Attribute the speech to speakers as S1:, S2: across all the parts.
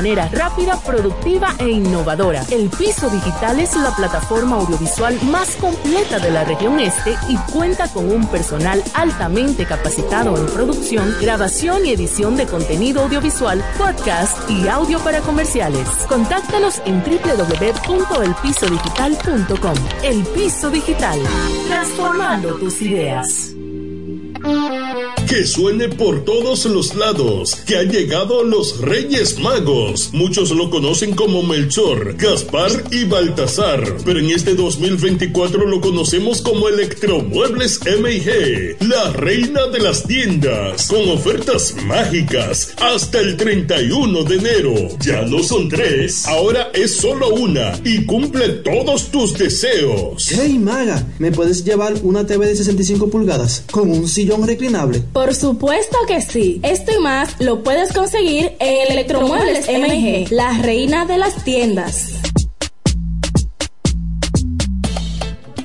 S1: manera rápida, productiva e innovadora. El Piso Digital es la plataforma audiovisual más completa de la región este y cuenta con un personal altamente capacitado en producción, grabación y edición de contenido audiovisual, podcast y audio para comerciales. Contáctanos en www.elpisodigital.com. El Piso Digital, transformando tus ideas.
S2: Que suene por todos los lados, que han llegado los Reyes Magos. Muchos lo conocen como Melchor, Gaspar y Baltasar, pero en este 2024 lo conocemos como Electromuebles MG, la reina de las tiendas, con ofertas mágicas hasta el 31 de enero. Ya no son tres, ahora es solo una y cumple todos tus deseos.
S3: Hey Maga, ¿me puedes llevar una TV de 65 pulgadas con un sillón reclinable?
S4: Por supuesto que sí. Esto y más lo puedes conseguir en Electromuebles MG, la reina de las tiendas.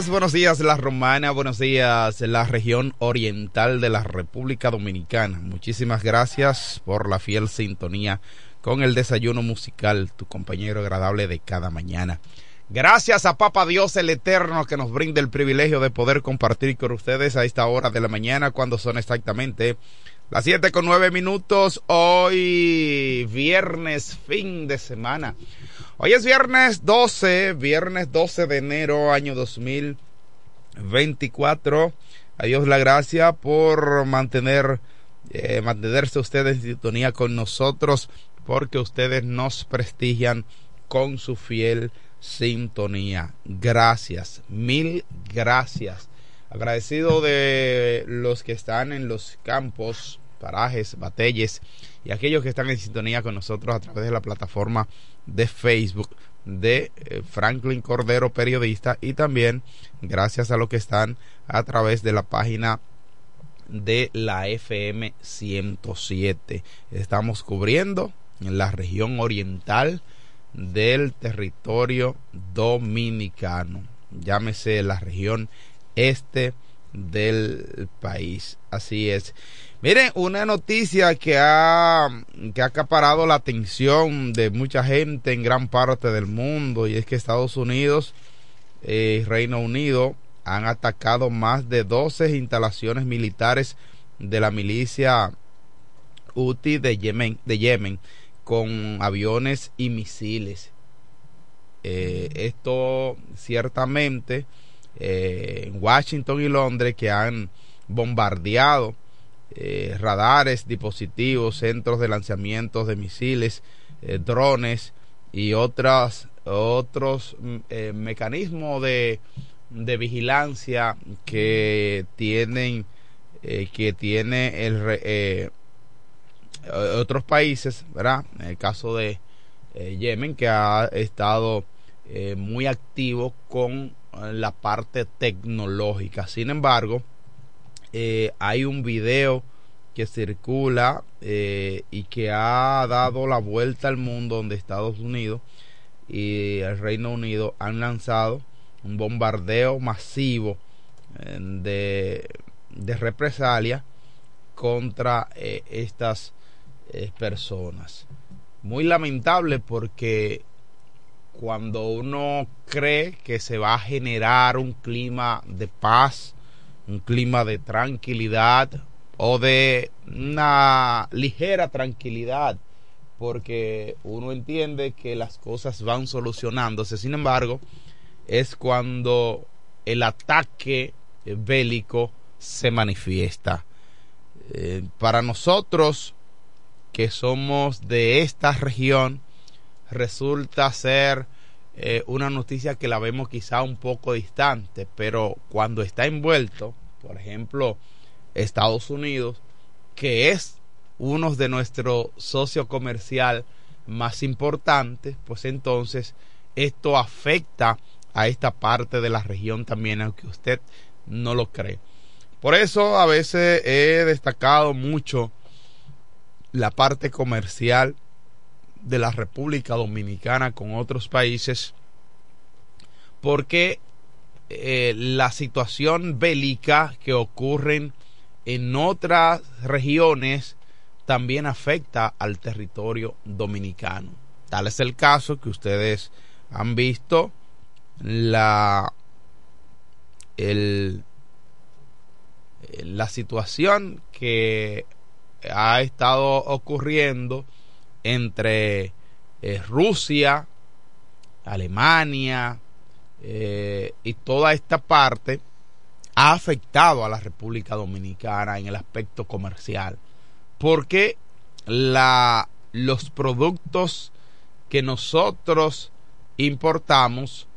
S5: Buenos días La Romana, buenos días la región oriental de la República Dominicana. Muchísimas gracias por la fiel sintonía con el desayuno musical, tu compañero agradable de cada mañana. Gracias a Papa Dios el Eterno que nos brinda el privilegio de poder compartir con ustedes a esta hora de la mañana cuando son exactamente las siete con nueve minutos. Hoy viernes, fin de semana. Hoy es viernes 12, viernes 12 de enero, año 2024. A Dios la gracia por mantener, eh, mantenerse ustedes en sintonía con nosotros, porque ustedes nos prestigian con su fiel sintonía. Gracias, mil gracias. Agradecido de los que están en los campos, parajes, batelles y aquellos que están en sintonía con nosotros a través de la plataforma de Facebook de eh, Franklin Cordero, periodista, y también gracias a lo que están a través de la página de la FM 107. Estamos cubriendo en la región oriental del territorio dominicano, llámese la región este del país. Así es. Miren, una noticia que ha, que ha acaparado la atención de mucha gente en gran parte del mundo y es que Estados Unidos y Reino Unido han atacado más de 12 instalaciones militares de la milicia Houthi de Yemen, de Yemen con aviones y misiles. Eh, esto ciertamente eh, en Washington y Londres que han bombardeado eh, radares, dispositivos, centros de lanzamientos de misiles, drones y otras, otros mm, mecanismos de, de, vigilancia que tienen que tiene el otros países, ¿verdad? En el caso de Yemen que ha estado eh, muy activo con eh, la parte tecnológica. Sin embargo, eh, hay un video que circula y que ha dado la vuelta al mundo donde Estados Unidos y el Reino Unido han lanzado un bombardeo masivo de, de represalia contra estas personas. Muy lamentable porque cuando uno cree que se va a generar un clima de paz, un clima de tranquilidad o de una ligera tranquilidad, porque uno entiende que las cosas van solucionándose. Sin embargo, es cuando el ataque bélico se manifiesta. Eh, para nosotros que somos de esta región, resulta ser eh, una noticia que la vemos quizá un poco distante, pero cuando está envuelto, por ejemplo, Estados Unidos, que es uno de nuestros socios comercial más importantes, pues entonces esto afecta a esta parte de la región también, aunque usted no lo cree. Por eso a veces he destacado mucho la parte comercial de la República Dominicana con otros países porque eh, la situación bélica que ocurren en otras regiones también afecta al territorio dominicano. Tal es el caso que ustedes han visto la el, la situación que ha estado ocurriendo entre eh, Rusia, Alemania eh, y toda esta parte ha afectado a la República Dominicana en el aspecto comercial. Porque la, los productos que nosotros importamos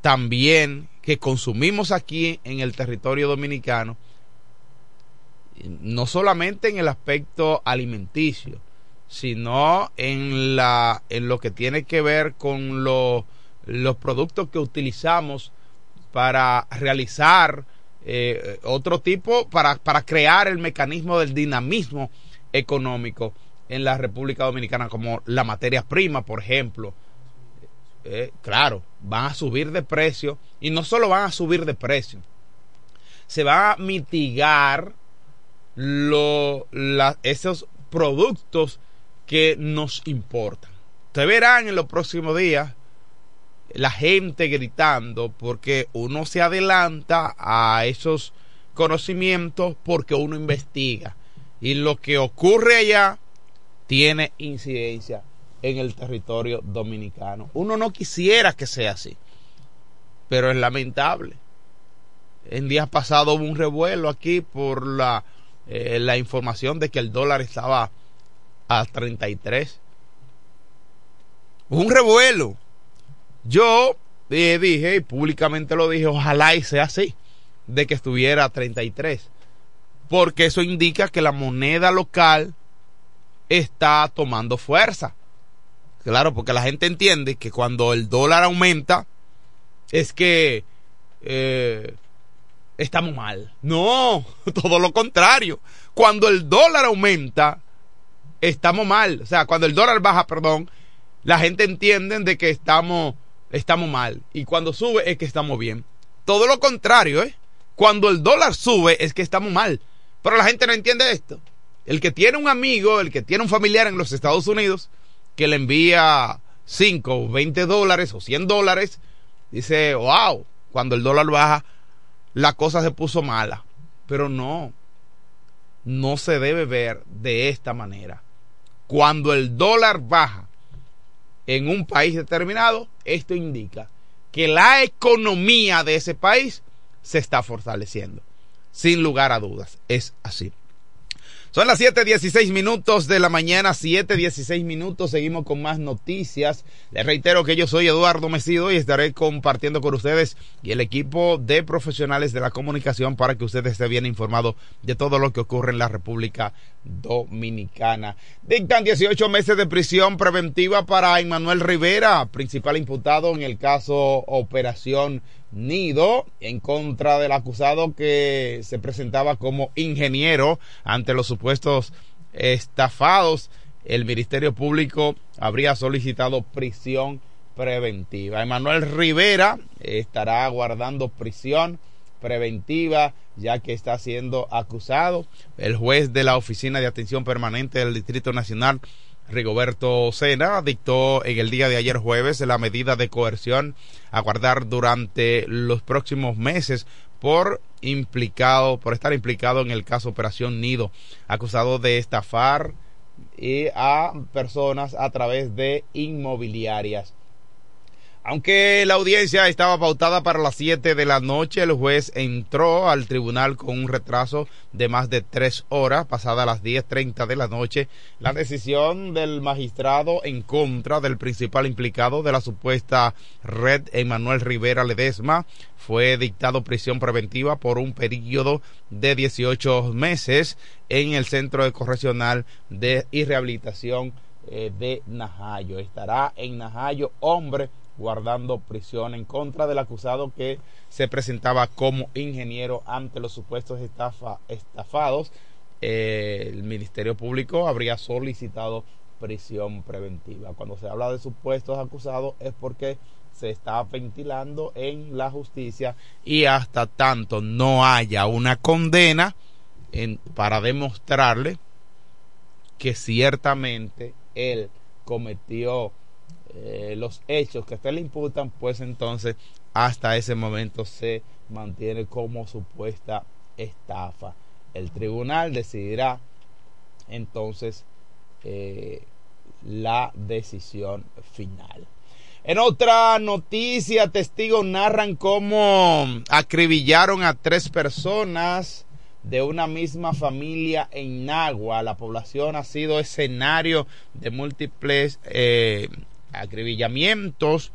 S5: también que consumimos aquí en el territorio dominicano, no solamente en el aspecto alimenticio, sino en, la, en lo que tiene que ver con los productos que utilizamos para realizar eh, otro tipo, para, para crear el mecanismo del dinamismo económico en la República Dominicana, como la materia prima, por ejemplo. Eh, claro, van a subir de precio y no solo van a subir de precio, se va a mitigar lo, esos productos que nos importan. Ustedes verán en los próximos días la gente gritando porque uno se adelanta a esos conocimientos porque uno investiga. Y lo que ocurre allá tiene incidencia en el territorio dominicano. Uno no quisiera que sea así, pero es lamentable. En días pasados hubo un revuelo aquí por la, eh, la información de que el dólar estaba a 33. Un revuelo. Yo eh, dije, y públicamente lo dije, ojalá y sea así, de que estuviera a 33. Porque eso indica que la moneda local está tomando fuerza. Claro, porque la gente entiende que cuando el dólar aumenta, es que eh, estamos mal. No, todo lo contrario. Cuando el dólar aumenta, estamos mal. O sea, cuando el dólar baja, perdón, la gente entiende de que estamos, estamos mal. Y cuando sube es que estamos bien. Todo lo contrario, ¿eh? Cuando el dólar sube es que estamos mal. Pero la gente no entiende esto. El que tiene un amigo, el que tiene un familiar en los Estados Unidos, que le envía 5 o 20 dólares o 100 dólares, dice, wow, cuando el dólar baja, la cosa se puso mala. Pero no. no se debe ver de esta manera. Cuando el dólar baja en un país determinado, esto indica que la economía de ese país se está fortaleciendo. Sin lugar a dudas, es así. Son las 7:16 minutos de la mañana, 7:16 minutos. Seguimos con más noticias. Les reitero que yo soy Eduardo Mesido y estaré compartiendo con ustedes y el equipo de profesionales de la comunicación para que ustedes estén bien informados de todo lo que ocurre en la República Dominicana. Dictan 18 meses de prisión preventiva para Emmanuel Rivera, principal imputado en el caso Operación Nido en contra del acusado que se presentaba como ingeniero ante los supuestos estafados. El Ministerio Público habría solicitado prisión preventiva. Emanuel Rivera estará guardando prisión preventiva ya que está siendo acusado. El juez de la Oficina de Atención Permanente del Distrito Nacional Rigoberto Sena dictó en el día de ayer jueves la medida de coerción a guardar durante los próximos meses por implicado, por estar implicado en el caso Operación Nido, acusado de estafar a personas a través de inmobiliarias. Aunque la audiencia estaba pautada para las 7 de la noche, el juez entró al tribunal con un retraso de más de tres horas, pasada las 10.30 de la noche. La decisión del magistrado en contra del principal implicado de la supuesta red, Emanuel Rivera Ledesma, fue dictado prisión preventiva por un periodo de 18 meses en el Centro de Correccional de y Rehabilitación eh, de Najayo. Estará en Najayo, hombre guardando prisión en contra del acusado que se presentaba como ingeniero ante los supuestos estafa, estafados. Eh, el Ministerio Público habría solicitado prisión preventiva. Cuando se habla de supuestos acusados es porque se está ventilando en la justicia y hasta tanto no haya una condena en, para demostrarle que ciertamente él cometió eh, los hechos que a usted le imputan, pues entonces hasta ese momento se mantiene como supuesta estafa. El tribunal decidirá entonces eh, la decisión final. En otra noticia, testigos narran cómo acribillaron a tres personas de una misma familia en Nagua. La población ha sido escenario de múltiples eh, acribillamientos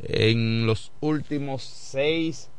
S5: en los últimos seis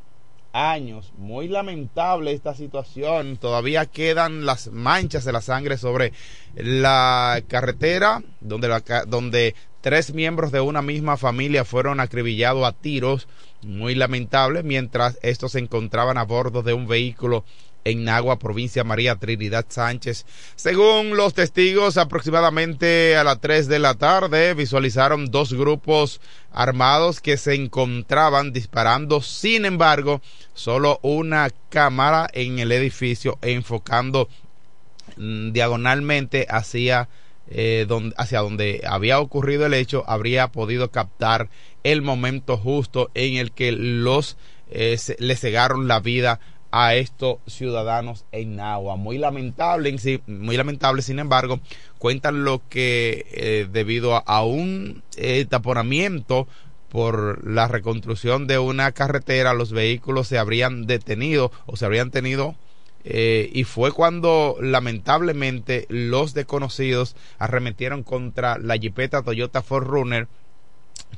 S5: años. Muy lamentable esta situación. Todavía quedan las manchas de la sangre sobre la carretera donde, donde tres miembros de una misma familia fueron acribillados a tiros. Muy lamentable mientras estos se encontraban a bordo de un vehículo en Nagua, provincia María Trinidad Sánchez. Según los testigos, aproximadamente a las 3 de la tarde visualizaron dos grupos armados que se encontraban disparando. Sin embargo, solo una cámara en el edificio enfocando mm, diagonalmente hacia, eh, donde, hacia donde había ocurrido el hecho habría podido captar el momento justo en el que los eh, le cegaron la vida a estos ciudadanos en agua. Muy lamentable, muy lamentable, sin embargo, cuentan lo que eh, debido a, un eh, taponamiento por la reconstrucción de una carretera, los vehículos se habrían detenido o se habrían tenido eh, y fue cuando lamentablemente los desconocidos arremetieron contra la jipeta Toyota 4Runner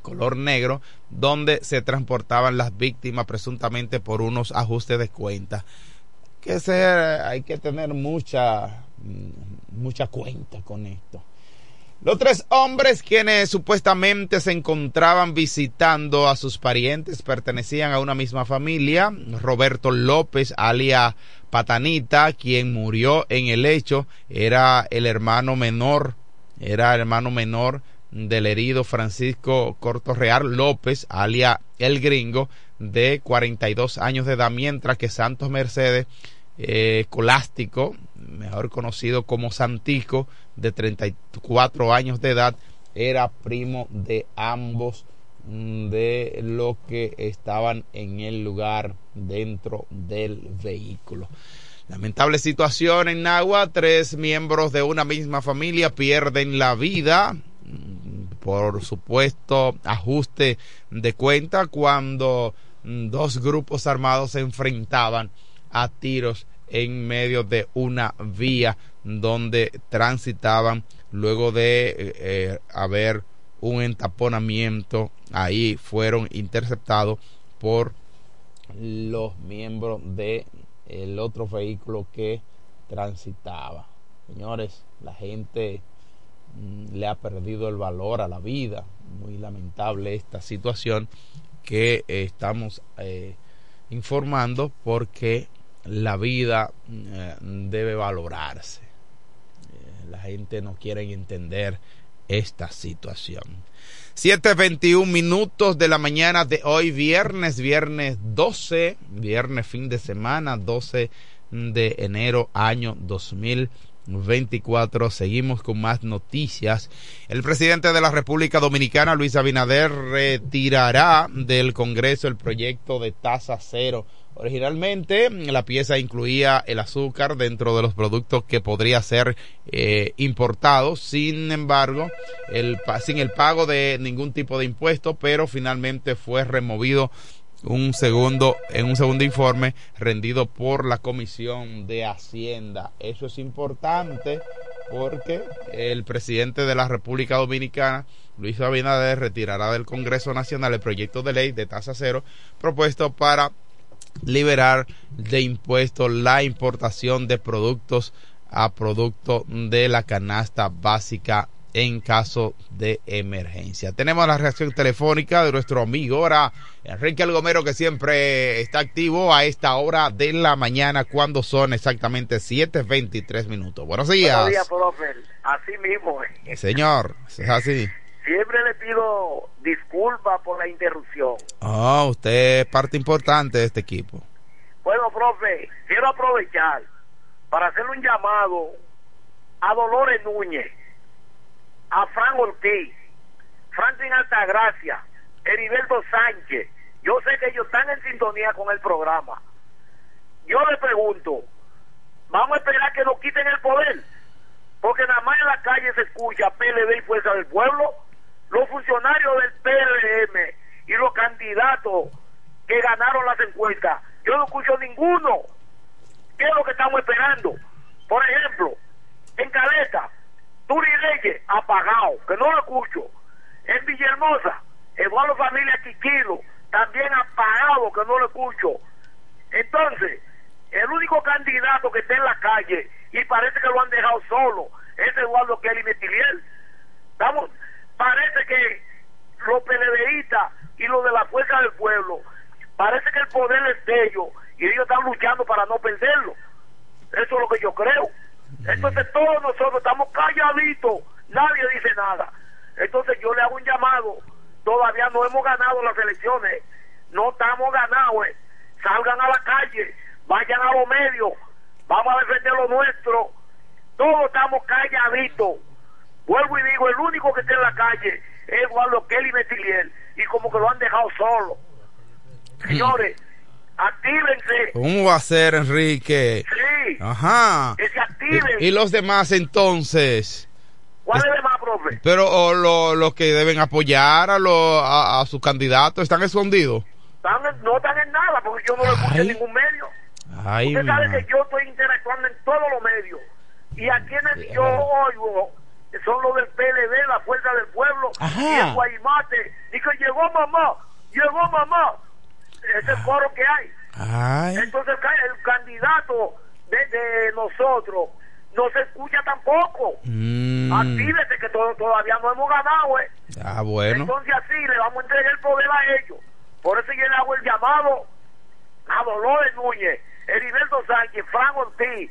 S5: color negro, donde se transportaban las víctimas presuntamente por unos ajustes de cuenta. Que ser, hay que tener mucha, mm, mucha cuenta con esto. Los tres hombres quienes supuestamente se encontraban visitando a sus parientes pertenecían a una misma familia. Roberto López, alia Patanita, quien murió en el hecho, era el hermano menor, era hermano menor del herido Francisco Cortorreal López, alia El Gringo, de 42 años de edad, mientras que Santos Mercedes eh, Colástico, mejor conocido como Santico, de 34 años de edad, era primo de ambos mm, de lo que estaban en el lugar dentro del vehículo. Lamentable situación en Nagua, tres miembros de una misma familia pierden la vida por supuesto ajuste de cuenta cuando mm, dos grupos armados se enfrentaban a tiros en medio de una vía donde transitaban luego de eh, eh, haber un entaponamiento. Ahí fueron interceptados por los miembros de el otro vehículo que transitaba. Señores la gente le ha perdido el valor a la vida muy lamentable esta situación que estamos eh, informando porque la vida eh, debe valorarse. Eh, la gente no quiere entender esta situación. 7.21 minutos de la mañana de hoy, viernes, viernes 12, viernes fin de semana, 12 de enero año 2024. Seguimos con más noticias. El presidente de la República Dominicana, Luis Abinader, retirará del Congreso el proyecto de tasa cero Originalmente la pieza incluía el azúcar dentro de los productos que podría ser eh, importado, sin embargo, el, sin el pago de ningún tipo de impuesto, pero finalmente fue removido un segundo en un segundo informe rendido por la Comisión de Hacienda. Eso es importante porque el presidente de la República Dominicana, Luis Abinader, retirará del Congreso Nacional el proyecto de ley de tasa cero propuesto para liberar de impuestos la importación de productos a producto de la canasta básica en caso de emergencia. Tenemos la reacción telefónica de nuestro amigo ahora Enrique Algomero que siempre está activo a esta hora de la mañana cuando son exactamente 7.23 minutos. Buenos días.
S6: Buenos días, profe. Así mismo.
S5: Señor, es así.
S6: Siempre le pido disculpas por la interrupción.
S5: Ah, usted es parte importante de este equipo.
S6: Bueno, profe, quiero aprovechar para hacerle un llamado a Dolores Núñez, a Fran Ortiz, Franklin Altagracia, Heriberto Sánchez. Yo sé que ellos están en sintonía con el programa. Yo le pregunto, ¿vamos a esperar que nos quiten el poder? Porque nada más en la calle se escucha PLD y Fuerza del Pueblo los funcionarios del PRM y los candidatos que ganaron las encuestas, yo no escucho ninguno. ¿Qué es lo que estamos esperando? Por ejemplo, en Caleta, Turi Reyes, apagado, que no lo escucho. En Villahermosa, Eduardo Familia Quiquilo, también apagado, que no lo escucho. Entonces, el único candidato que está en la calle, y parece que lo han dejado solo, es Eduardo Kelly Metiliel. Estamos, parece que los PLDistas y los de la fuerza del pueblo, parece que el poder es de ellos y ellos están luchando para no perderlo. Eso es lo que yo creo. Entonces todos nosotros estamos calladitos, nadie dice nada. Entonces yo le hago un llamado, todavía no hemos ganado las elecciones, no estamos ganados, eh. salgan a la calle, vayan a los medios, vamos a defender lo nuestro, todos estamos calladitos. Vuelvo y digo, el único que está en la calle es Eduardo Kelly Metiliel y como que lo han dejado solo. Señores, actívense.
S5: ¿Cómo va a ser, Enrique?
S6: Sí.
S5: Ajá.
S6: Que se activen.
S5: ¿Y, los demás entonces?
S6: ¿Cuáles demás, profe?
S5: Pero los que deben apoyar a, los a, sus candidatos están escondidos.
S6: no están en nada porque yo no lo escucho en ningún medio.
S5: Ay,
S6: Usted sabe que yo estoy interactuando en todos los medios. Y aquí en el, yo oigo son los del PLD, la Fuerza del Pueblo, y el Guaymate, y que llegó mamá, llegó mamá. Ese es el coro que hay. Entonces el candidato de, nosotros no se escucha tampoco.
S5: Mm.
S6: Actívese que todavía no hemos ganado, ¿eh?
S5: Ah, bueno.
S6: Entonces así le vamos a entregar el poder a ellos. Por eso yo le hago el llamado a Dolores Núñez, Heriberto Sánchez, Fran Ortiz,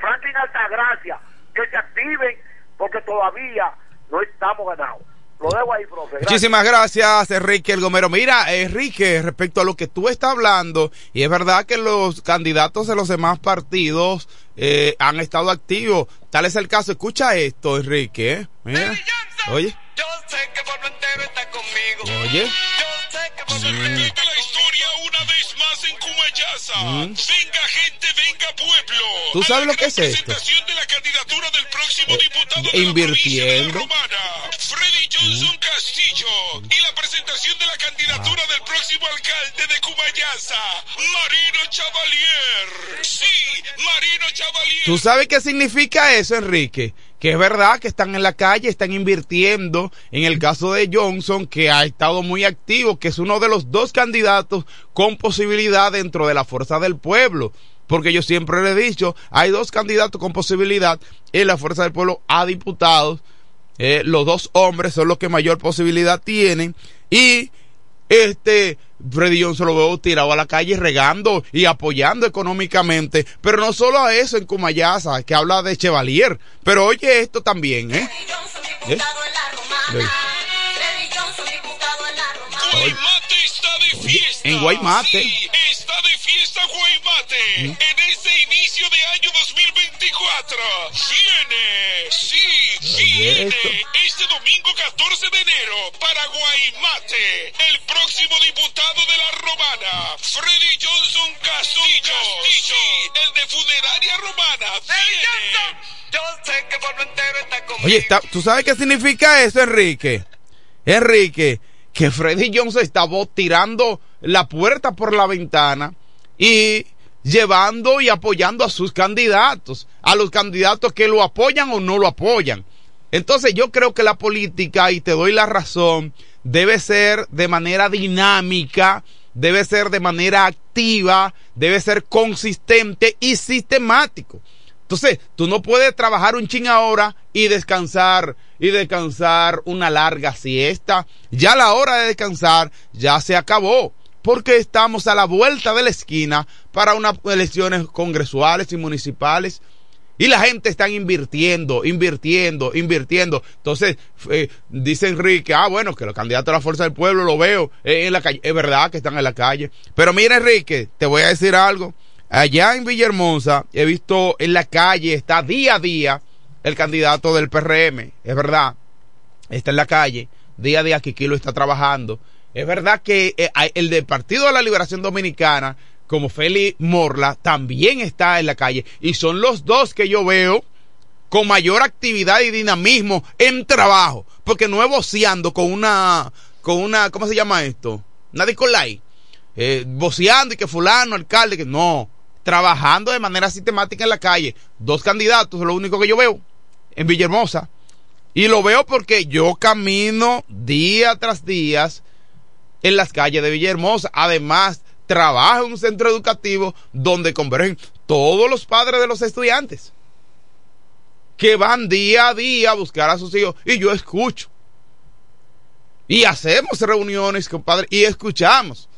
S6: Franklin Altagracia, que se activen porque todavía no estamos ganados. Lo dejo ahí, profe.
S5: Muchísimas gracias, Enrique El Gomero. Mira, Enrique, respecto a lo que tú estás hablando, y es verdad que los candidatos de los demás partidos eh, han estado activos. Tal es el caso. Escucha esto, Enrique. ¿eh? Mira. Oye.
S7: Yo sé que por entero está conmigo.
S5: Oye.
S7: Mm. repite la historia una vez más en Cumayasa.
S5: Mm.
S7: Venga, gente, venga Pueblo.
S5: ¿Tú sabes lo que es esto?
S7: De la candidatura del próximo
S5: Eh,
S7: diputado de la
S5: invirtiendo.
S7: Romana, Freddy Johnson Castillo. Y la presentación de la candidatura del próximo alcalde de Cumayasa, Marino Chavalier. Sí, Marino Chavalier.
S5: ¿Tú sabes qué significa eso, Enrique? Que es verdad que están en la calle, están invirtiendo. En el caso de Johnson, que ha estado muy activo, que es uno de los dos candidatos con posibilidad dentro de la fuerza del pueblo. Porque yo siempre le he dicho, hay dos candidatos con posibilidad en la fuerza del pueblo a diputados. Eh, los dos hombres son los que mayor posibilidad tienen. Y este Freddy Johnson lo veo tirado a la calle regando y apoyando económicamente, pero no solo a eso en Cumayasa, que habla de Chevalier, pero oye esto también, ¿eh? ¿Eh?
S7: Guaymate está de fiesta.
S5: En Guaymate.
S7: Sí, está de fiesta Guaymate. En este inicio de año 2024. Viene. Sí, viene. Este domingo 14 de enero para Guaymate. El próximo diputado de la Romana. Freddy Johnson Castillo. Sí, el de Funeraria Romana. Viene. Yo sé que por lo entero está conmigo.
S5: Oye, está- ¿tú sabes qué significa eso, Enrique? Enrique, que Freddy Johnson está bo- tirando la puerta por la ventana y llevando y apoyando a sus candidatos, a los candidatos que lo apoyan o no lo apoyan. Entonces yo creo que la política, y te doy la razón, debe ser de manera dinámica, debe ser de manera activa, debe ser consistente y sistemático. Entonces, tú no puedes trabajar un chin ahora y descansar, y descansar una larga siesta. Ya la hora de descansar ya se acabó, porque estamos a la vuelta de la esquina para unas elecciones congresuales y municipales. Y la gente está invirtiendo, invirtiendo, invirtiendo. Entonces, eh, dice Enrique, ah, bueno, que los candidatos a la fuerza del pueblo lo veo eh, en la calle. Es verdad que están en la calle. Pero mira, Enrique, te voy a decir algo. Allá en Villahermosa he visto en la calle, está día a día el candidato del PRM. Es verdad. Está en la calle. Día a día Kikilo está trabajando. Es verdad que eh, el del Partido de la Liberación Dominicana, como Félix Morla, también está en la calle. Y son los dos que yo veo con mayor actividad y dinamismo en trabajo. Porque no es voceando con una, con una, ¿cómo se llama esto? Una discolay. Eh, voceando y que fulano, alcalde, que no. Trabajando de manera sistemática en la calle. Dos candidatos, es lo único que yo veo en Villahermosa. Y lo veo porque yo camino día tras día en las calles de Villahermosa. Además, trabajo en un centro educativo donde convergen todos los padres de los estudiantes que van día a día a buscar a sus hijos y yo escucho. Y hacemos reuniones, compadre, y escuchamos.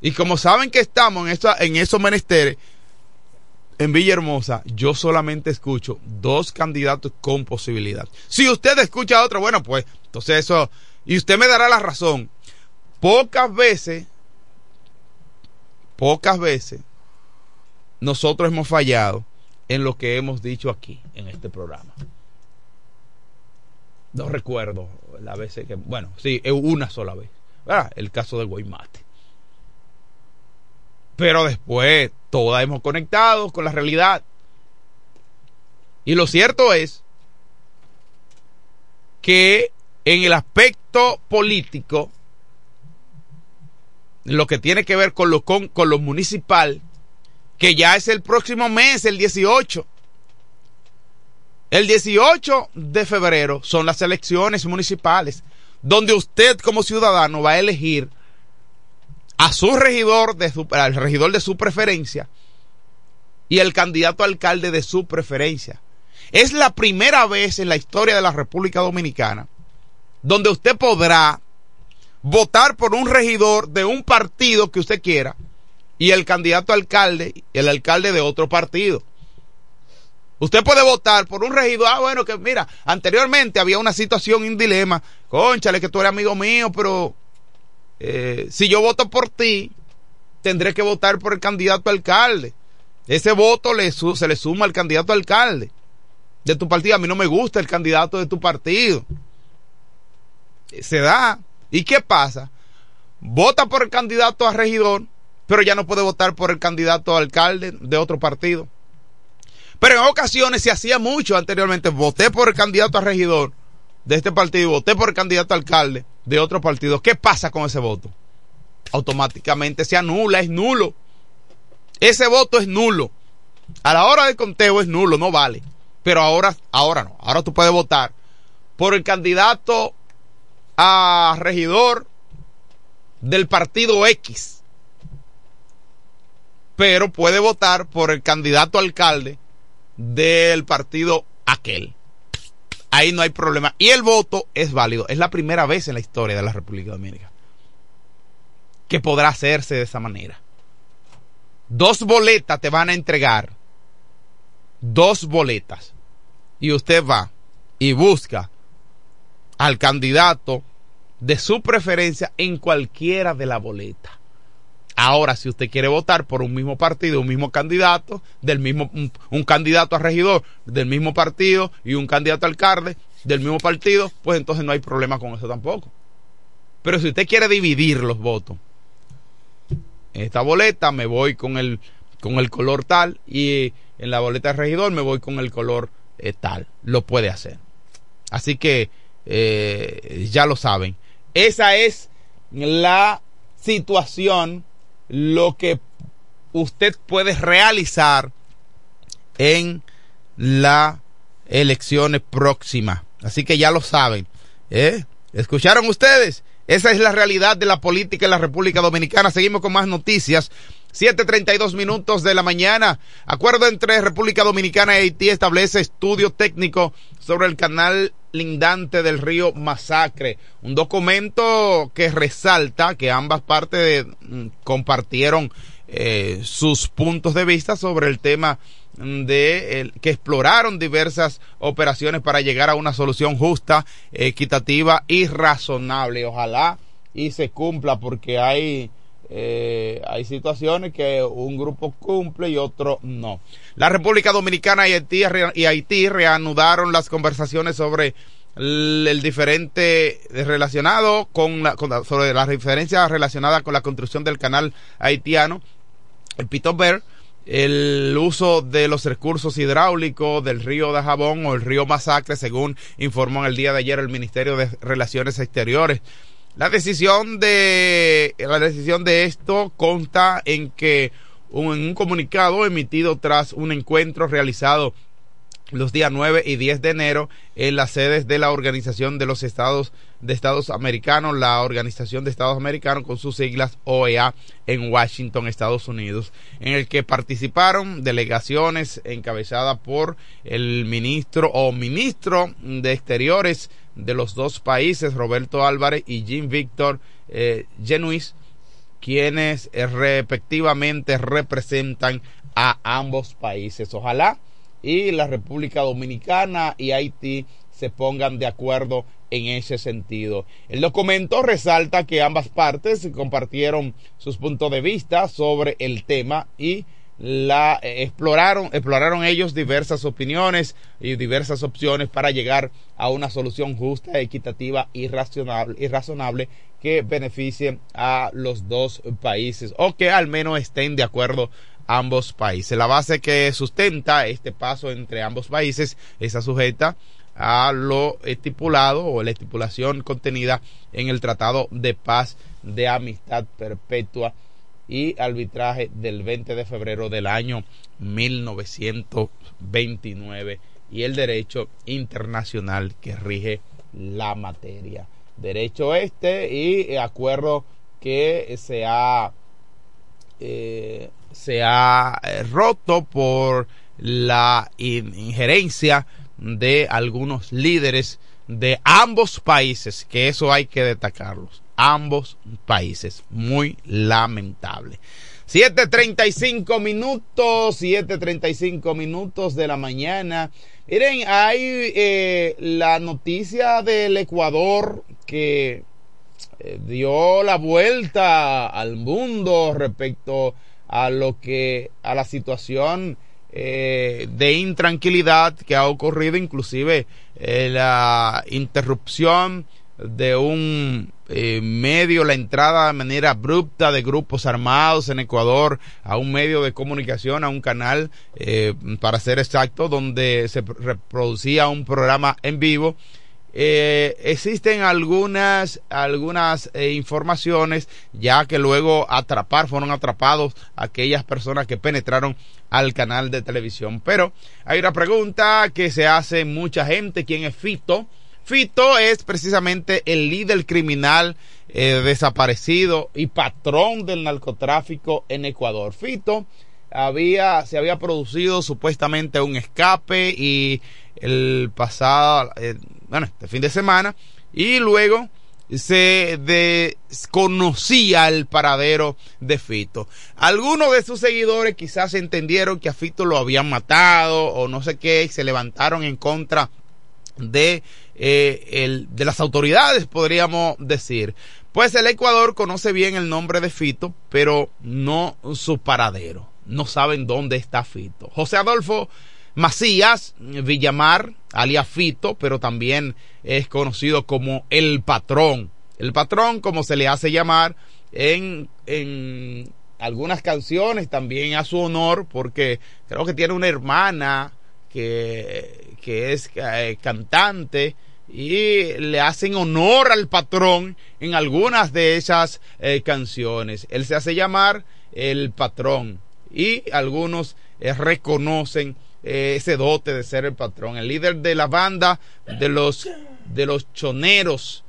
S5: Y como saben que estamos en, esa, en esos menesteres, en Villahermosa, yo solamente escucho dos candidatos con posibilidad. Si usted escucha a otro, bueno, pues, entonces eso, y usted me dará la razón. Pocas veces, pocas veces, nosotros hemos fallado en lo que hemos dicho aquí, en este programa. No recuerdo la vez que, bueno, sí, una sola vez, ¿verdad? El caso del Guaymate. Pero después todas hemos conectado con la realidad. Y lo cierto es que en el aspecto político, lo que tiene que ver con lo, con, con lo municipal, que ya es el próximo mes, el 18. El 18 de febrero son las elecciones municipales, donde usted como ciudadano va a elegir a su regidor, de su, al regidor de su preferencia y el candidato alcalde de su preferencia. Es la primera vez en la historia de la República Dominicana donde usted podrá votar por un regidor de un partido que usted quiera y el candidato a alcalde el alcalde de otro partido. Usted puede votar por un regidor. Ah, bueno, que mira, anteriormente había una situación, un dilema. Conchale, que tú eres amigo mío, pero eh, si yo voto por ti, tendré que votar por el candidato alcalde. Ese voto le se le suma al candidato alcalde de tu partido. A mí no me gusta el candidato de tu partido. Se da. ¿Y qué pasa? Vota por el candidato a regidor, pero ya no puede votar por el candidato a alcalde de otro partido. Pero en ocasiones se hacía mucho anteriormente. Voté por el candidato a regidor de este partido, voté por el candidato a alcalde de otro partido. ¿Qué pasa con ese voto? Automáticamente se anula, es nulo. Ese voto es nulo. A la hora del conteo es nulo, no vale. Pero ahora, ahora no. Ahora tú puedes votar por el candidato a regidor del partido X. Pero puede votar por el candidato alcalde del partido aquel. Ahí no hay problema. Y el voto es válido. Es la primera vez en la historia de la República Dominicana que podrá hacerse de esa manera. Dos boletas te van a entregar. Dos boletas. Y usted va y busca al candidato de su preferencia en cualquiera de la boleta. Ahora, si usted quiere votar por un mismo partido, un mismo candidato, del mismo, un, candidato a regidor del mismo partido y un candidato a alcalde del mismo partido, pues entonces no hay problema con eso tampoco. Pero si usted quiere dividir los votos, en esta boleta me voy con el, con el color tal y en la boleta de regidor me voy con el color eh, tal. Lo puede hacer. Así que eh, ya lo saben. Esa es la situación lo que usted puede realizar en la elecciones próxima. Así que ya lo saben. ¿eh? ¿Escucharon ustedes? Esa es la realidad de la política en la República Dominicana. Seguimos con más noticias. 7.32 minutos de la mañana. Acuerdo entre República Dominicana y Haití establece estudio técnico sobre el canal lindante del río Masacre. Un documento que resalta que ambas partes mm, compartieron eh, sus puntos de vista sobre el tema de que exploraron diversas operaciones para llegar a una solución justa, equitativa y razonable. Ojalá y se cumpla porque hay eh, hay situaciones que un grupo cumple y otro no. La República Dominicana y Haití, reanudaron las conversaciones sobre el, diferente relacionado con, la, sobre las diferencias relacionadas con la construcción del canal haitiano, el Pitober, el uso de los recursos hidráulicos del río de Jabón o el río Masacre, según informó en el día de ayer el Ministerio de Relaciones Exteriores. La decisión de la decisión de esto consta en que un, un comunicado emitido tras un encuentro realizado los días 9 y 10 de enero en las sedes de la Organización de los Estados de Estados Americanos, la Organización de Estados Americanos con sus siglas OEA en Washington, Estados Unidos, en el que participaron delegaciones encabezadas por el ministro o ministro de Exteriores de los dos países, Roberto Álvarez y Jim Víctor eh, quienes eh, respectivamente representan a ambos países. Ojalá y la República Dominicana y Haití se pongan de acuerdo en ese sentido. El documento resalta que ambas partes compartieron sus puntos de vista sobre el tema y la eh, exploraron, exploraron ellos diversas opiniones y diversas opciones para llegar a una solución justa, equitativa y razonable, y razonable que beneficie a los dos países o que al menos estén de acuerdo ambos países. La base que sustenta este paso entre ambos países está sujeta a lo estipulado o la estipulación contenida en el Tratado de Paz de Amistad Perpetua y arbitraje del 20 de febrero del año 1929 y el derecho internacional que rige la materia. Derecho este y acuerdo que se ha eh, se ha eh, roto por la injerencia de algunos líderes de ambos países, que eso hay que destacarlos, ambos países, muy lamentable. 7.35 minutos, 7.35 minutos de la mañana. Miren, hay eh, la noticia del Ecuador que eh, dio la vuelta al mundo respecto a lo que a la situación eh, de intranquilidad que ha ocurrido inclusive la interrupción de un eh, medio, la entrada de manera abrupta de grupos armados en Ecuador a un medio de comunicación, a un canal, eh, para ser exacto, donde se reproducía un programa en vivo. Eh, existen algunas algunas informaciones ya que luego atrapar fueron atrapados aquellas personas que penetraron al canal de televisión pero hay una pregunta que se hace mucha gente quién es Fito Fito es precisamente el líder criminal eh, desaparecido y patrón del narcotráfico en Ecuador. Fito había, se había producido supuestamente un escape y el pasado, eh, bueno, este fin de semana, y luego se desconocía el paradero de Fito. Algunos de sus seguidores quizás entendieron que a Fito lo habían matado o no sé qué y se levantaron en contra de eh, el, de las autoridades, podríamos decir. Pues el Ecuador conoce bien el nombre de Fito, pero no su paradero. No saben dónde está Fito. José Adolfo Macías Villamar, alias Fito, pero también es conocido como el patrón. El patrón, como se le hace llamar en, en algunas canciones, también a su honor, porque creo que tiene una hermana que, que es eh, cantante y le hacen honor al patrón en algunas de esas eh, canciones. Él se hace llamar el patrón y algunos eh, reconocen eh, ese dote de ser el patrón. El líder de la banda de los, de los choneros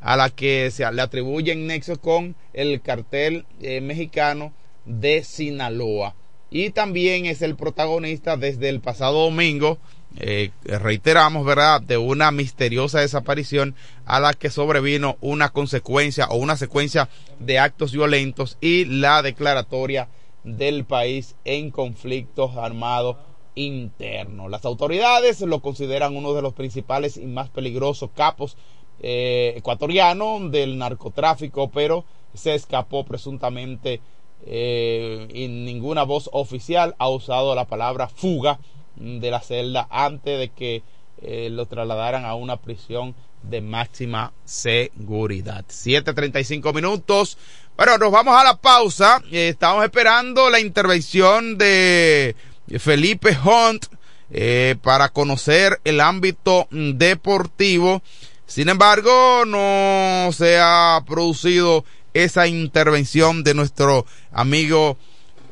S5: a la que se le atribuyen nexo con el cartel mexicano de Sinaloa. Y también es el protagonista desde el pasado domingo eh, reiteramos, ¿verdad?, de una misteriosa desaparición a la que sobrevino una consecuencia o una secuencia de actos violentos y la declaratoria del país en conflictos armados internos. Las autoridades lo consideran uno de los principales y más peligrosos capos eh, ecuatorianos del narcotráfico, pero se escapó presuntamente eh, y ninguna voz oficial ha usado la palabra fuga de la celda antes de que eh, lo trasladaran a una prisión de máxima seguridad. 7.35 minutos. Bueno, nos vamos a la pausa. Eh, estamos esperando la intervención de Felipe Hunt eh, para conocer el ámbito deportivo. Sin embargo, no se ha producido esa intervención de nuestro amigo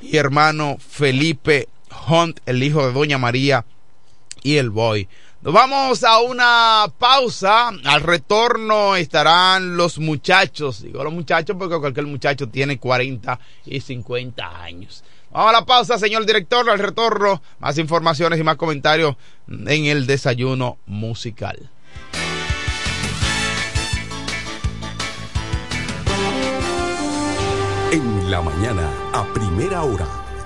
S5: y hermano Felipe Hunt, el hijo de Doña María y el Boy. Nos vamos a una pausa. Al retorno estarán los muchachos. Digo los muchachos porque cualquier muchacho tiene 40 y 50 años. Vamos a la pausa, señor director. Al retorno, más informaciones y más comentarios en el desayuno musical.
S8: En la mañana, a primera hora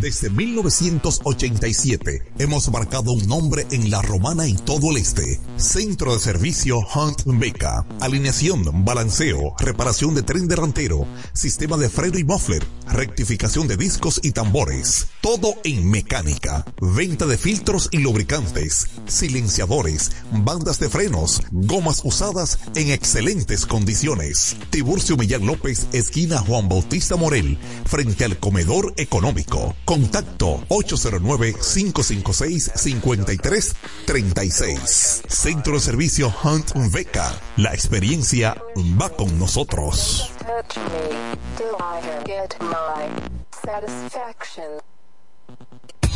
S9: Desde 1987 hemos marcado un nombre en la romana y todo el este. Centro de servicio Hunt Beca. Alineación, balanceo, reparación de tren delantero, sistema de freno y muffler, rectificación de discos y tambores. Todo en mecánica. Venta de filtros y lubricantes, silenciadores, bandas de frenos, gomas usadas en excelentes condiciones. Tiburcio Millán López, esquina Juan Bautista Morel, frente al comedor económico. Contacto 809-556-5336. Centro de Servicio Hunt Beca. La experiencia va con nosotros.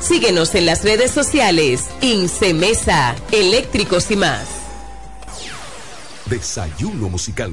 S10: Síguenos en las redes sociales. Incemesa, eléctricos y más.
S8: Desayuno musical.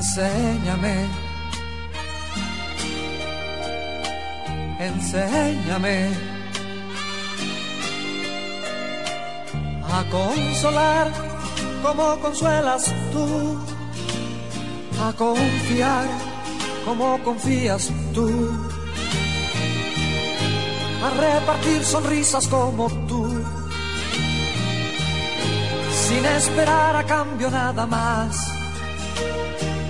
S11: Enséñame, enséñame. A consolar como consuelas tú, a confiar como confías tú, a repartir sonrisas como tú, sin esperar a cambio nada más,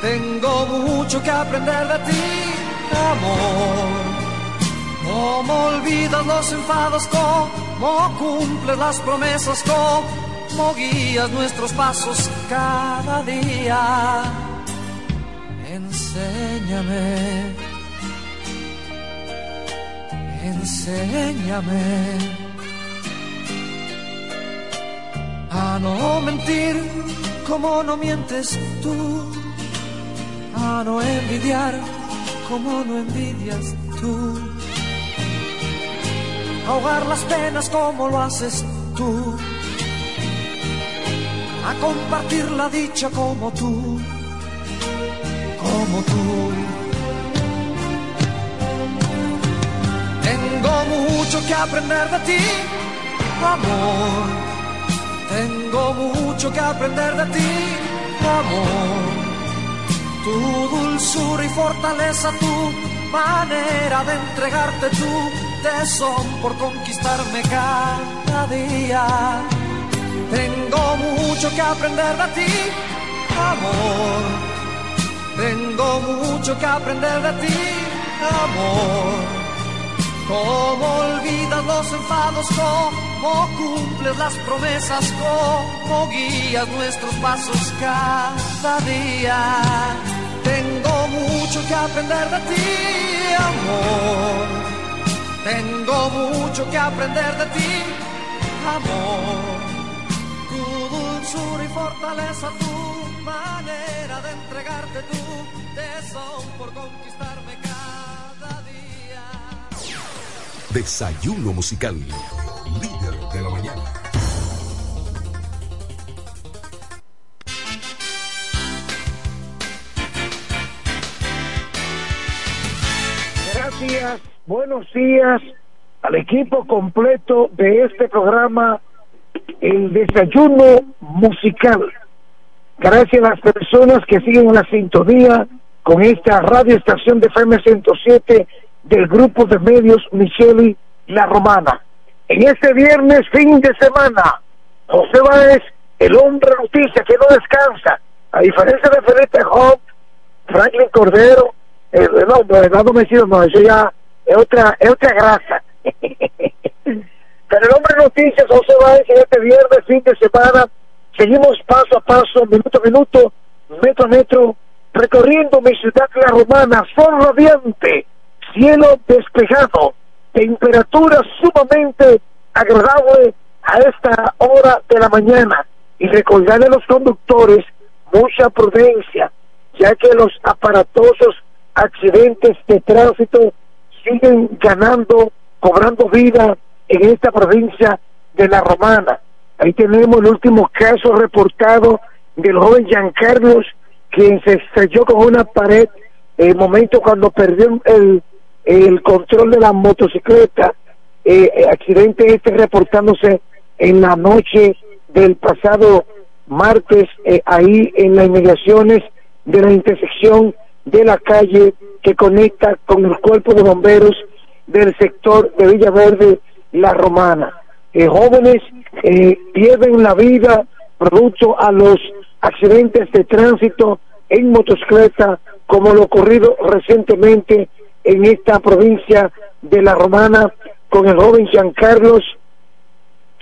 S11: Tengo mucho que aprender de ti, amor. ¿Cómo olvidas los enfados? ¿Cómo cumples las promesas? ¿Cómo guías nuestros pasos cada día? Enséñame, enséñame a no mentir como no mientes tú, a no envidiar como no envidias tú ahogar las penas como lo haces tú, a compartir la dicha como tú, como tú. Tengo mucho que aprender de ti, amor. Tengo mucho que aprender de ti, amor. Tu dulzura y fortaleza, tu manera de entregarte tú son por conquistarme cada día. Tengo mucho que aprender de ti, amor. Tengo mucho que aprender de ti, amor. Cómo olvidas los enfados, cómo cumples las promesas, cómo guías nuestros pasos cada día. Tengo mucho que aprender de ti, amor tengo mucho que aprender de ti, amor. Tu dulzura y fortaleza, tu manera de entregarte tu tesón por conquistarme cada día.
S9: Desayuno musical, líder de la mañana.
S12: Gracias buenos días al equipo completo de este programa, el desayuno musical. Gracias a las personas que siguen la sintonía con esta radio estación de FM 107 del grupo de medios Micheli La Romana. En este viernes, fin de semana, José Báez, el hombre noticia que no descansa, a diferencia de Felipe Hope, Franklin Cordero, el, no, Eduardo Mesido, no, eso ya es otra, es otra grasa. Pero el hombre noticias, José Báez, en este viernes, fin de semana, seguimos paso a paso, minuto a minuto, metro a metro, recorriendo mi ciudad la romana, sol radiante, cielo despejado, temperatura sumamente agradable a esta hora de la mañana. Y recordarle a los conductores mucha prudencia, ya que los aparatosos accidentes de tránsito siguen ganando, cobrando vida en esta provincia de La Romana. Ahí tenemos el último caso reportado del joven Giancarlos, quien se estrelló con una pared en el momento cuando perdió el, el control de la motocicleta. Eh, accidente este reportándose en la noche del pasado martes, eh, ahí en las inmediaciones de la intersección de la calle que conecta con el cuerpo de bomberos del sector de Villaverde, La Romana. Eh, jóvenes eh, pierden la vida producto a los accidentes de tránsito en motocicleta, como lo ocurrido recientemente en esta provincia de La Romana con el joven Giancarlos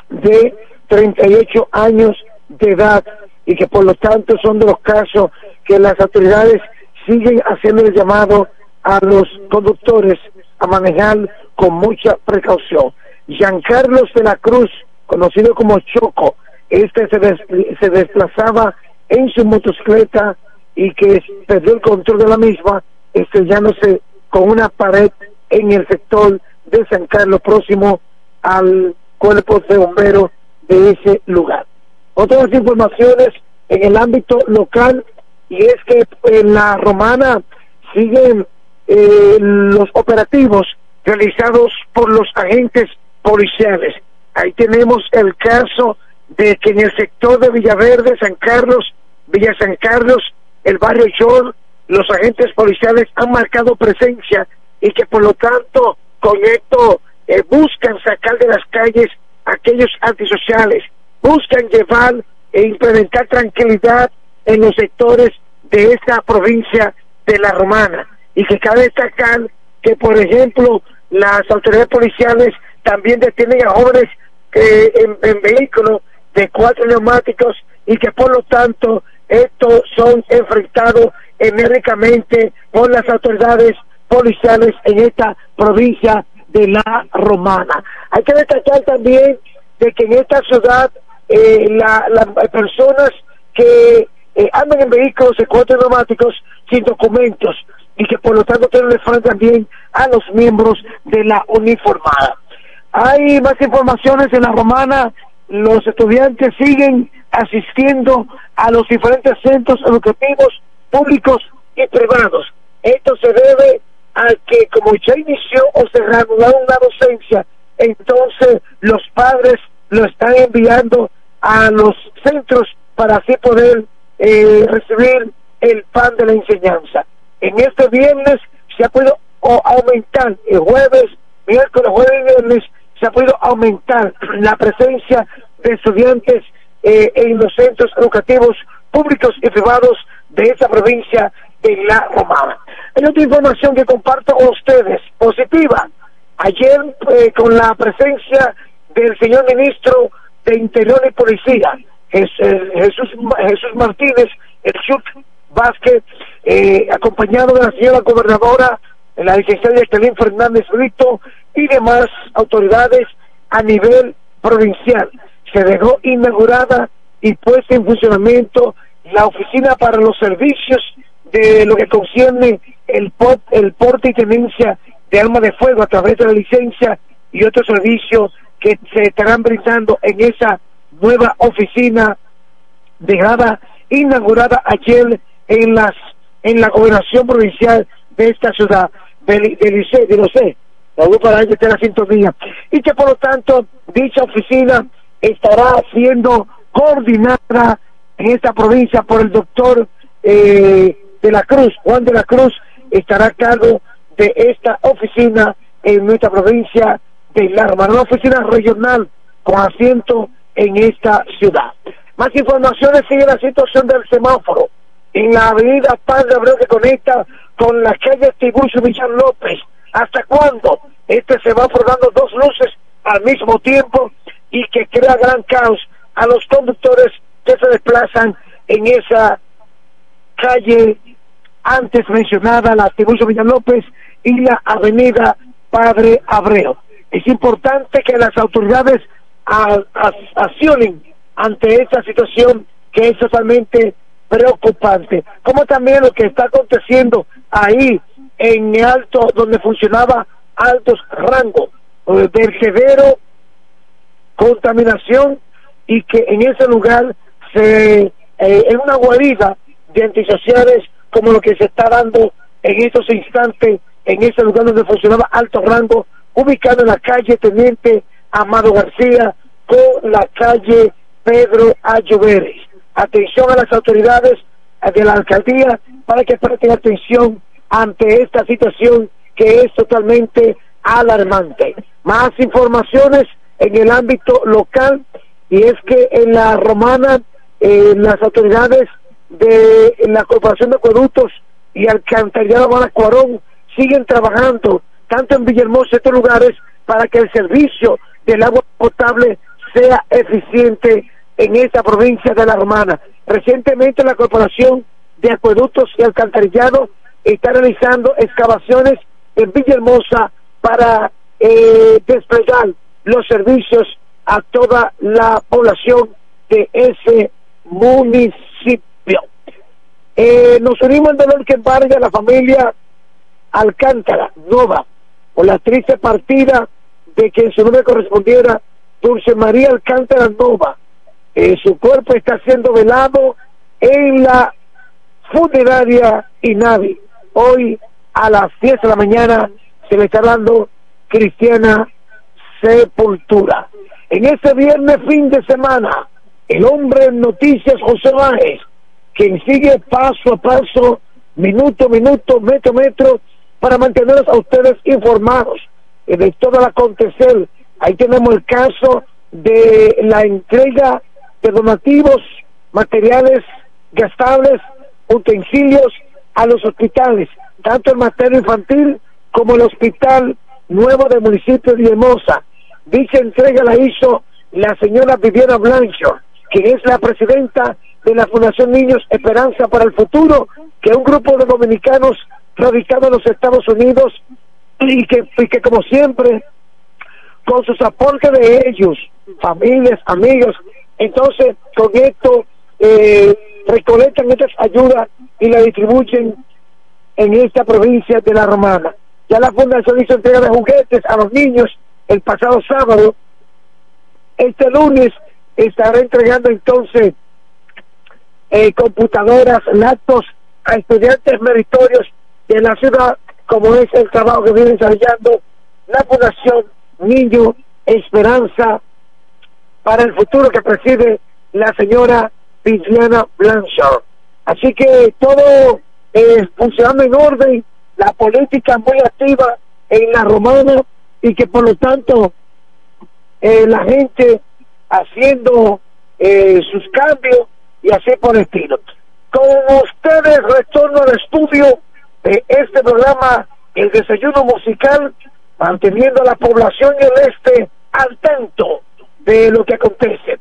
S12: de 38 años de edad y que por lo tanto son de los casos que las autoridades siguen haciendo el llamado a los conductores a manejar con mucha precaución. Giancarlos de la Cruz, conocido como Choco, este se, des- se desplazaba en su motocicleta y que perdió el control de la misma, estrellándose con una pared en el sector de San Carlos, próximo al cuerpo de bomberos de ese lugar. Otras informaciones en el ámbito local y es que en la romana siguen eh, los operativos realizados por los agentes policiales. Ahí tenemos el caso de que en el sector de Villaverde, San Carlos, Villa San Carlos, el barrio York, los agentes policiales han marcado presencia y que por lo tanto con esto eh, buscan sacar de las calles aquellos antisociales, buscan llevar e implementar tranquilidad en los sectores de esta provincia de la Romana y que cabe destacar que por ejemplo las autoridades policiales también detienen a jóvenes eh, en, en vehículos de cuatro neumáticos y que por lo tanto estos son enfrentados enérgicamente por las autoridades policiales en esta provincia de la Romana. Hay que destacar también de que en esta ciudad eh, la- las personas que eh, andan en vehículos de cuatro neumáticos sin documentos y que por lo tanto tienen frente también a los miembros de la uniformada. Hay más informaciones en la romana. Los estudiantes siguen asistiendo a los diferentes centros educativos públicos y privados. Esto se debe a que como ya inició o se reanudó una docencia, entonces los padres lo están enviando a los centros para así poder eh, recibir el pan de la enseñanza. En este viernes se ha podido aumentar, el jueves, miércoles, jueves y viernes, se ha podido aumentar la presencia de estudiantes eh, en los centros educativos públicos y privados de esa provincia de La Romana. Hay otra información que comparto con ustedes, positiva. Ayer, eh, con la presencia del señor ministro de Interior y Policía, Jesús, Jesús Martínez, el Chuck Vázquez, eh, acompañado de la señora gobernadora, la licenciada Jacqueline Fernández Brito y demás autoridades a nivel provincial. Se dejó inaugurada y puesta en funcionamiento la oficina para los servicios de lo que concierne el, el porte y tenencia de armas de fuego a través de la licencia y otros servicios que se estarán brindando en esa nueva oficina dejada inaugurada ayer en las en la gobernación provincial de esta ciudad. Del de de Locé, Raúl para que esté en la sintonía. Y que por lo tanto dicha oficina estará siendo coordinada en esta provincia por el doctor eh, de la Cruz, Juan de la Cruz estará a cargo de esta oficina en nuestra provincia de La Romana, una oficina regional con asiento en esta ciudad. Más informaciones sigue la situación del semáforo en la avenida Padre Abreu que conecta con la calle Tiburcio Villar López. ¿Hasta cuándo? Este semáforo dando dos luces al mismo tiempo y que crea gran caos a los conductores que se desplazan en esa calle antes mencionada, la Tiburcio Villar López y la avenida Padre Abreu. Es importante que las autoridades a- a- accionen ante esta situación que es totalmente preocupante, como también lo que está aconteciendo ahí en alto, donde funcionaba altos rangos, vertedero, contaminación y que en ese lugar se eh, en una guarida de antisociales como lo que se está dando en estos instantes en ese lugar donde funcionaba alto rango ubicado en la calle Teniente Amado García con la calle Pedro Ayoveres. Atención a las autoridades de la alcaldía para que presten atención ante esta situación que es totalmente alarmante. Más informaciones en el ámbito local y es que en la romana eh, las autoridades de la Corporación de Acueductos y Alcantarillado Juana Cuarón siguen trabajando tanto en Villahermosa y otros lugares para que el servicio del agua potable sea eficiente en esta provincia de la Romana. Recientemente la Corporación de Acueductos y Alcantarillado está realizando excavaciones en Villahermosa para eh, desplegar los servicios a toda la población de ese municipio. Eh, nos unimos al dolor que embarga la familia Alcántara, Nova, por la triste partida de que en su nombre correspondiera Dulce María Alcántara Nova. Eh, su cuerpo está siendo velado en la funeraria INAVI. Hoy a las 10 de la mañana se le está dando cristiana sepultura. En ese viernes fin de semana, el hombre en noticias José Báez, quien sigue paso a paso, minuto a minuto, metro a metro, para mantenerlos a ustedes informados de todo el acontecer. Ahí tenemos el caso de la entrega de donativos, materiales gastables, utensilios a los hospitales, tanto el materno infantil como el hospital nuevo del municipio de Hermosa. Dicha entrega la hizo la señora Viviana Blanchard, que es la presidenta de la Fundación Niños Esperanza para el Futuro, que es un grupo de dominicanos radicados en los Estados Unidos y que, y que como siempre, con sus aportes de ellos, familias, amigos, entonces con esto eh, recolectan estas ayudas y la distribuyen en esta provincia de La Romana. Ya la Fundación hizo entrega de juguetes a los niños el pasado sábado. Este lunes estará entregando entonces eh, computadoras, laptops a estudiantes meritorios de la ciudad, como es el trabajo que viene desarrollando la Fundación Niño Esperanza para el futuro que preside la señora Viviana Blanchard. Así que todo eh, funcionando en orden, la política muy activa en la romana y que por lo tanto eh, la gente haciendo eh, sus cambios y así por el estilo. Con ustedes retorno al estudio de este programa, el desayuno musical, manteniendo a la población y el este al tanto de lo que acontece.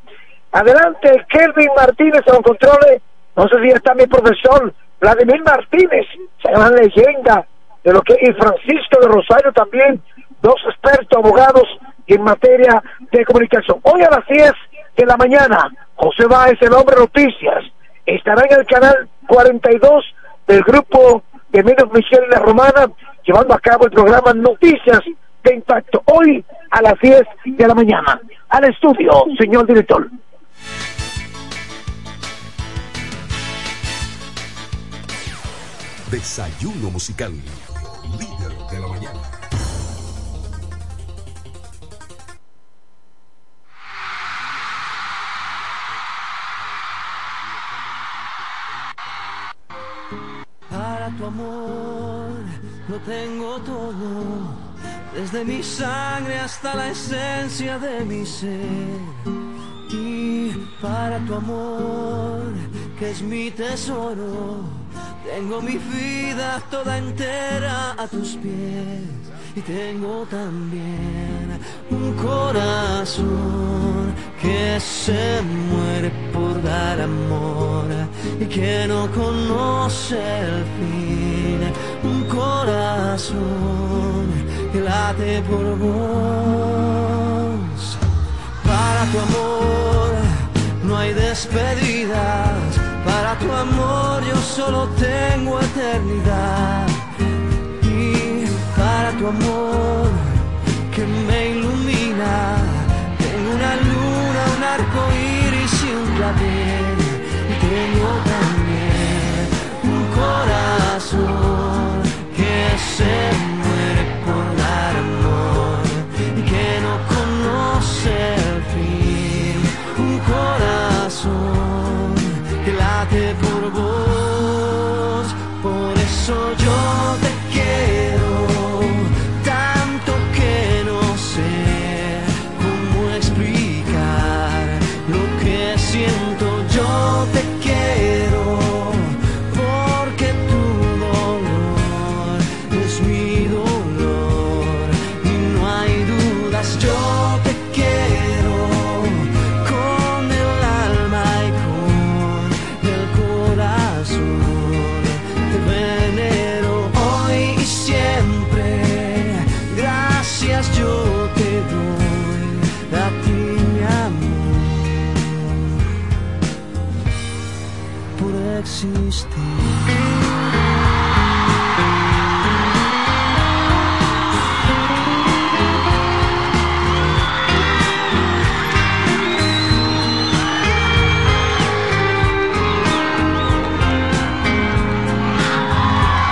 S12: Adelante, Kelvin Martínez a los controles. No sé si está mi profesor Vladimir Martínez, gran leyenda de lo que y Francisco de Rosario también, dos expertos abogados en materia de comunicación. Hoy a las 10 de la mañana, José Báez, el hombre noticias, estará en el canal 42 del grupo de medios Michelle La Romana, llevando a cabo el programa Noticias de Impacto. Hoy a las 10 de la mañana. Al estudio, señor director.
S8: Desayuno musical.
S13: Tu amor lo tengo todo, desde mi sangre hasta la esencia de mi ser. Y para tu amor, que es mi tesoro, tengo mi vida toda entera a tus pies. Y tengo también un corazón que se muere por dar amor y que no conoce el fin. Un corazón que late por vos. Para tu amor no hay despedidas. Para tu amor yo solo tengo eternidad. Y para tu amor que me ilumina, Y tengo también un corazón